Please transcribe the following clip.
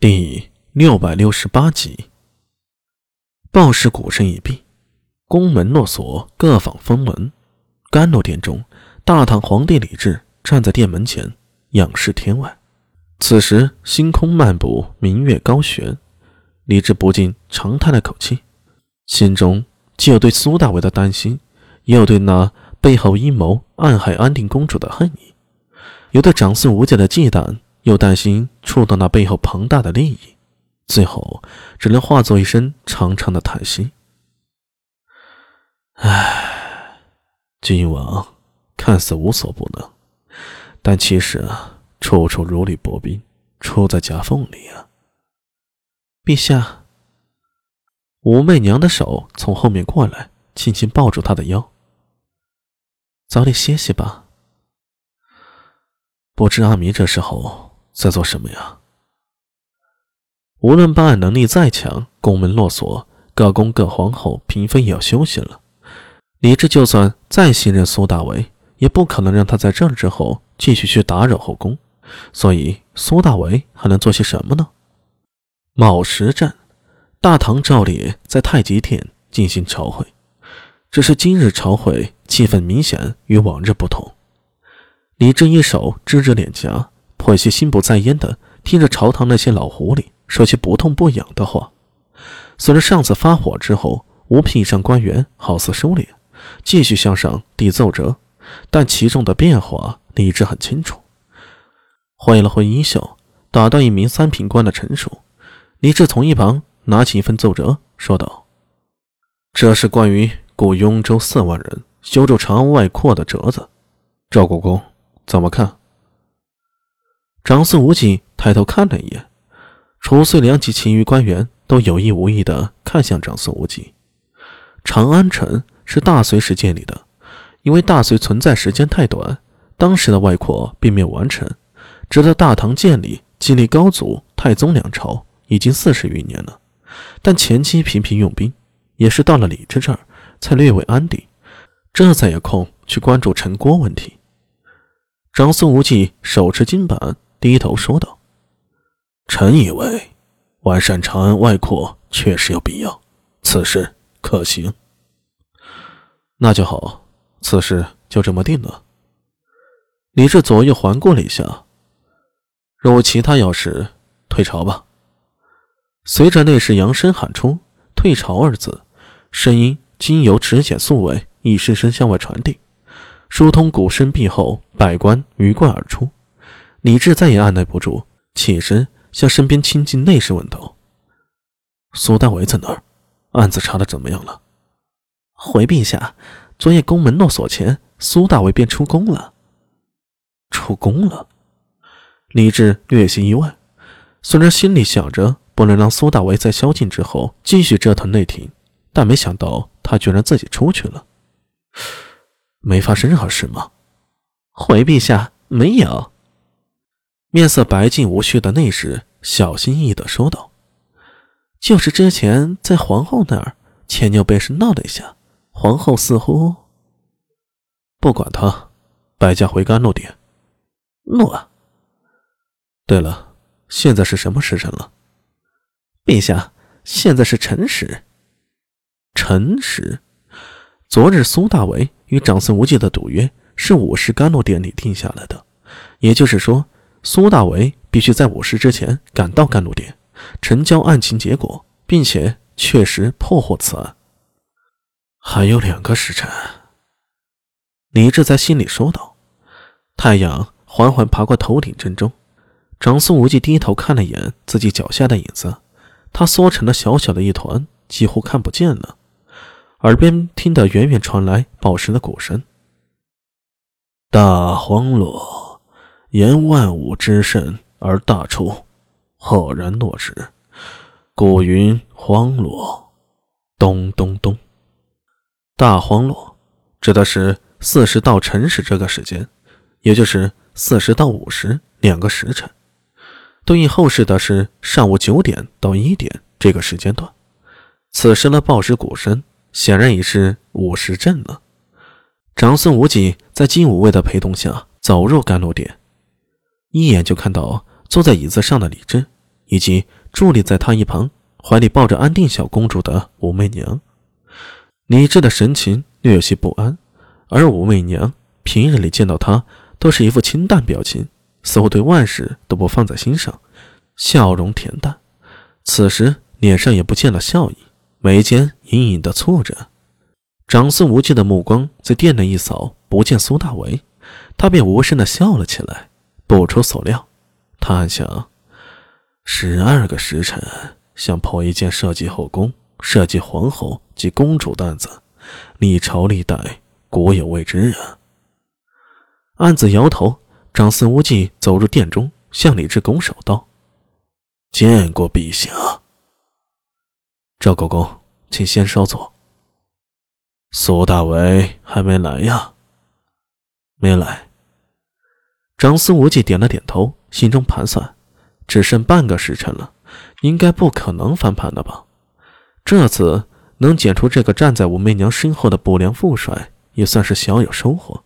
第六百六十八集，报时鼓声已毕，宫门落锁，各坊封门。甘露殿中，大唐皇帝李治站在殿门前，仰视天外。此时星空漫步，明月高悬，李治不禁长叹了口气，心中既有对苏大为的担心，也有对那背后阴谋暗害安定公主的恨意，有对长孙无忌的忌惮。又担心触动那背后庞大的利益，最后只能化作一声长长的叹息。唉，君王看似无所不能，但其实啊，处处如履薄冰，处在夹缝里啊。陛下，武媚娘的手从后面过来，轻轻抱住他的腰。早点歇息吧。不知阿弥这时候。在做什么呀？无论办案能力再强，宫门落锁，各宫各皇后、嫔妃也要休息了。李治就算再信任苏大为，也不可能让他在这之后继续去打扰后宫。所以，苏大为还能做些什么呢？卯时战，大唐照例在太极殿进行朝会，只是今日朝会气氛明显与往日不同。李治一手支着脸颊。颇些心不在焉的听着朝堂那些老狐狸说些不痛不痒的话。随着上次发火之后，五品以上官员好似收敛，继续向上递奏折，但其中的变化李治很清楚。挥了挥衣袖，打断一名三品官的陈述，李治从一旁拿起一份奏折，说道：“这是关于雇雍州四万人修筑长安外扩的折子，赵国公怎么看？”长孙无忌抬头看了一眼，楚遂良及其余官员都有意无意地看向长孙无忌。长安城是大隋时建立的，因为大隋存在时间太短，当时的外扩并没有完成，直到大唐建立，经历高祖、太宗两朝，已经四十余年了。但前期频频用兵，也是到了李治这儿才略微安定，这才有空去关注陈国问题。长孙无忌手持金板。低头说道：“臣以为，完善长安外扩确实有必要，此事可行。那就好，此事就这么定了。”李治左右环顾了一下，若无其他要事，退朝吧。随着内侍扬声喊出“退朝”二字，声音经由指检宿卫一声声向外传递，疏通鼓声毕后，百官鱼贯而出。李治再也按耐不住，起身向身边亲近内侍问道：“苏大伟在哪儿？案子查的怎么样了？”回陛下，昨夜宫门落锁前，苏大伟便出宫了。出宫了？李治略显意外，虽然心里想着不能让苏大伟在宵禁之后继续折腾内廷，但没想到他居然自己出去了。没发生任何事吗？回陛下，没有。面色白净无须的内侍小心翼翼地说道：“就是之前在皇后那儿，前牛被是闹了一下，皇后似乎……不管他，百家回甘露殿。诺。对了，现在是什么时辰了？陛下，现在是辰时。辰时。昨日苏大为与长孙无忌的赌约是午时甘露殿里定下来的，也就是说。”苏大为必须在午时之前赶到甘露殿，成交案情结果，并且确实破获此案。还有两个时辰，李治在心里说道。太阳缓缓爬过头顶正中，长孙无忌低头看了眼自己脚下的影子，他缩成了小小的一团，几乎看不见了。耳边听得远远传来报时的鼓声，大荒落。言万物之盛而大出，赫然落之。古云荒落，咚咚咚。大荒落指的是四十到辰时这个时间，也就是四十到午时两个时辰。对应后世的是上午九点到一点这个时间段。此时的报时鼓声显然已是午时正了。长孙无忌在金吾卫的陪同下走入甘露殿。一眼就看到坐在椅子上的李治，以及伫立在他一旁，怀里抱着安定小公主的武媚娘。李治的神情略有些不安，而武媚娘平日里见到他都是一副清淡表情，似乎对万事都不放在心上，笑容恬淡。此时脸上也不见了笑意，眉间隐隐的蹙着。长孙无忌的目光在店内一扫，不见苏大为，他便无声的笑了起来。不出所料，他暗想：十二个时辰想破一件设计后宫、设计皇后及公主的案子，历朝历代古有未知啊！暗自摇头，长孙无忌走入殿中，向李治拱手道：“见过陛下。”赵国公，请先稍坐。苏大为还没来呀？没来。张思无忌点了点头，心中盘算：只剩半个时辰了，应该不可能翻盘了吧？这次能捡出这个站在武媚娘身后的不良副帅，也算是小有收获。